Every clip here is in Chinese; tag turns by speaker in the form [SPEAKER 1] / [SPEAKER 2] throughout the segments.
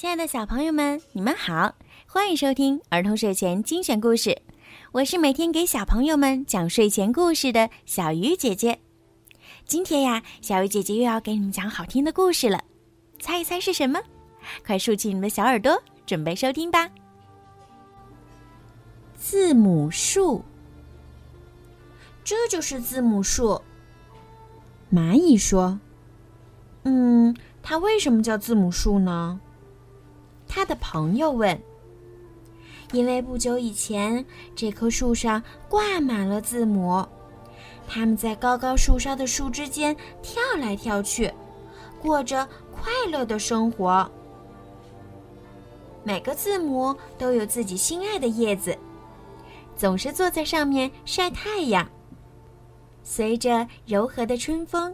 [SPEAKER 1] 亲爱的小朋友们，你们好，欢迎收听儿童睡前精选故事。我是每天给小朋友们讲睡前故事的小鱼姐姐。今天呀，小鱼姐姐又要给你们讲好听的故事了，猜一猜是什么？快竖起你们的小耳朵，准备收听吧。字母树，
[SPEAKER 2] 这就是字母树。
[SPEAKER 1] 蚂蚁说：“
[SPEAKER 2] 嗯，它为什么叫字母树呢？”
[SPEAKER 1] 他的朋友问：“
[SPEAKER 2] 因为不久以前，这棵树上挂满了字母，它们在高高树梢的树枝间跳来跳去，过着快乐的生活。每个字母都有自己心爱的叶子，总是坐在上面晒太阳，随着柔和的春风，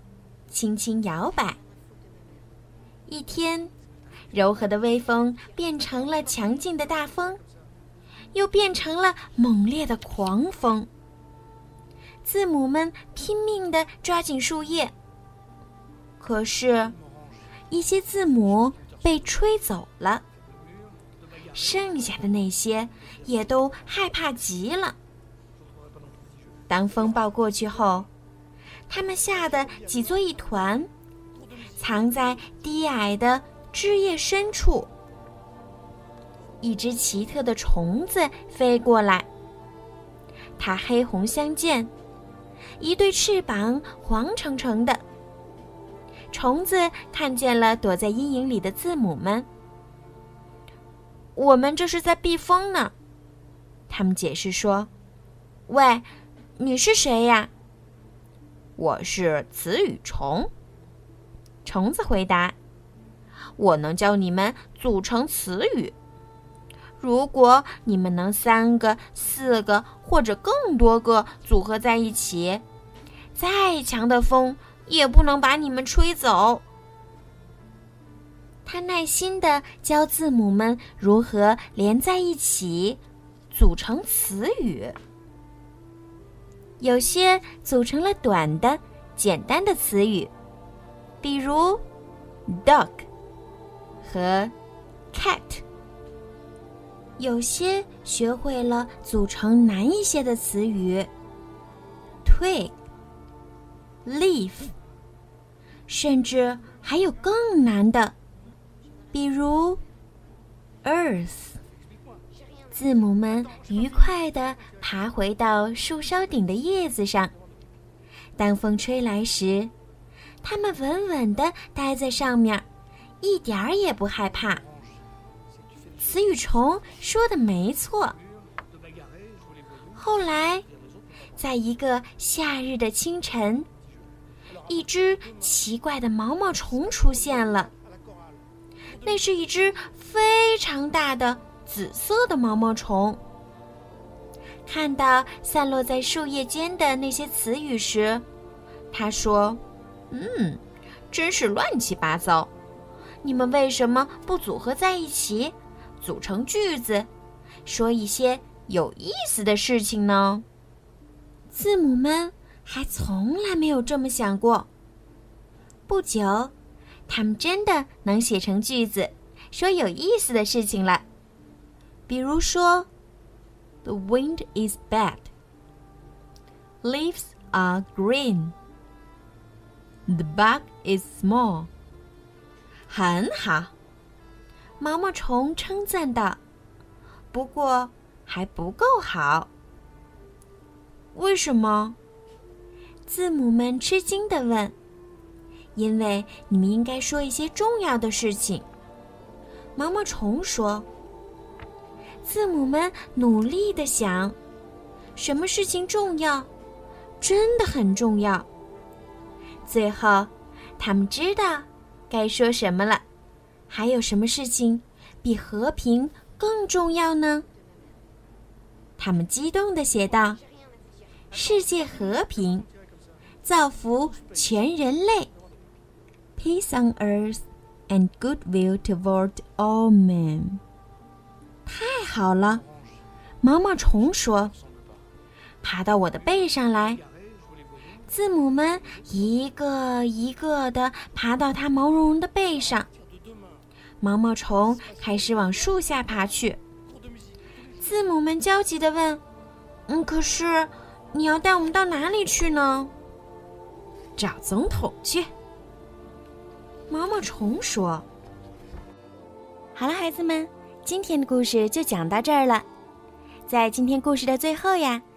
[SPEAKER 2] 轻轻摇摆。一天。”柔和的微风变成了强劲的大风，又变成了猛烈的狂风。字母们拼命地抓紧树叶，可是，一些字母被吹走了，剩下的那些也都害怕极了。当风暴过去后，它们吓得挤作一团，藏在低矮的。枝叶深处，一只奇特的虫子飞过来。它黑红相间，一对翅膀黄澄澄的。虫子看见了躲在阴影里的字母们。我们这是在避风呢，他们解释说：“喂，你是谁呀？”
[SPEAKER 3] 我是词语虫。
[SPEAKER 2] 虫子回答。我能教你们组成词语。如果你们能三个、四个或者更多个组合在一起，再强的风也不能把你们吹走。他耐心地教字母们如何连在一起，组成词语。有些组成了短的、简单的词语，比如 “duck”。和 cat，有些学会了组成难一些的词语，twig、leaf，甚至还有更难的，比如 earth。字母们愉快地爬回到树梢顶的叶子上，当风吹来时，它们稳稳地待在上面。一点儿也不害怕。词语虫说的没错。后来，在一个夏日的清晨，一只奇怪的毛毛虫出现了。那是一只非常大的紫色的毛毛虫。看到散落在树叶间的那些词语时，他说：“
[SPEAKER 3] 嗯，真是乱七八糟。”
[SPEAKER 2] 你们为什么不组合在一起，组成句子，说一些有意思的事情呢？字母们还从来没有这么想过。不久，他们真的能写成句子，说有意思的事情了。比如说：“The wind is bad. Leaves are green. The bug is small.” 很好，毛毛虫称赞道。不过还不够好。为什么？字母们吃惊的问。因为你们应该说一些重要的事情。毛毛虫说。字母们努力的想，什么事情重要？真的很重要。最后，他们知道。该说什么了？还有什么事情比和平更重要呢？他们激动地写道：“世界和平，造福全人类，peace on earth and goodwill toward all men。”太好了，毛毛虫说：“爬到我的背上来。”字母们一个一个的爬到它毛茸茸的背上，毛毛虫开始往树下爬去。字母们焦急地问：“嗯，可是你要带我们到哪里去呢？”
[SPEAKER 3] 找总统去。
[SPEAKER 2] 毛毛虫说：“
[SPEAKER 1] 好了，孩子们，今天的故事就讲到这儿了。在今天故事的最后呀，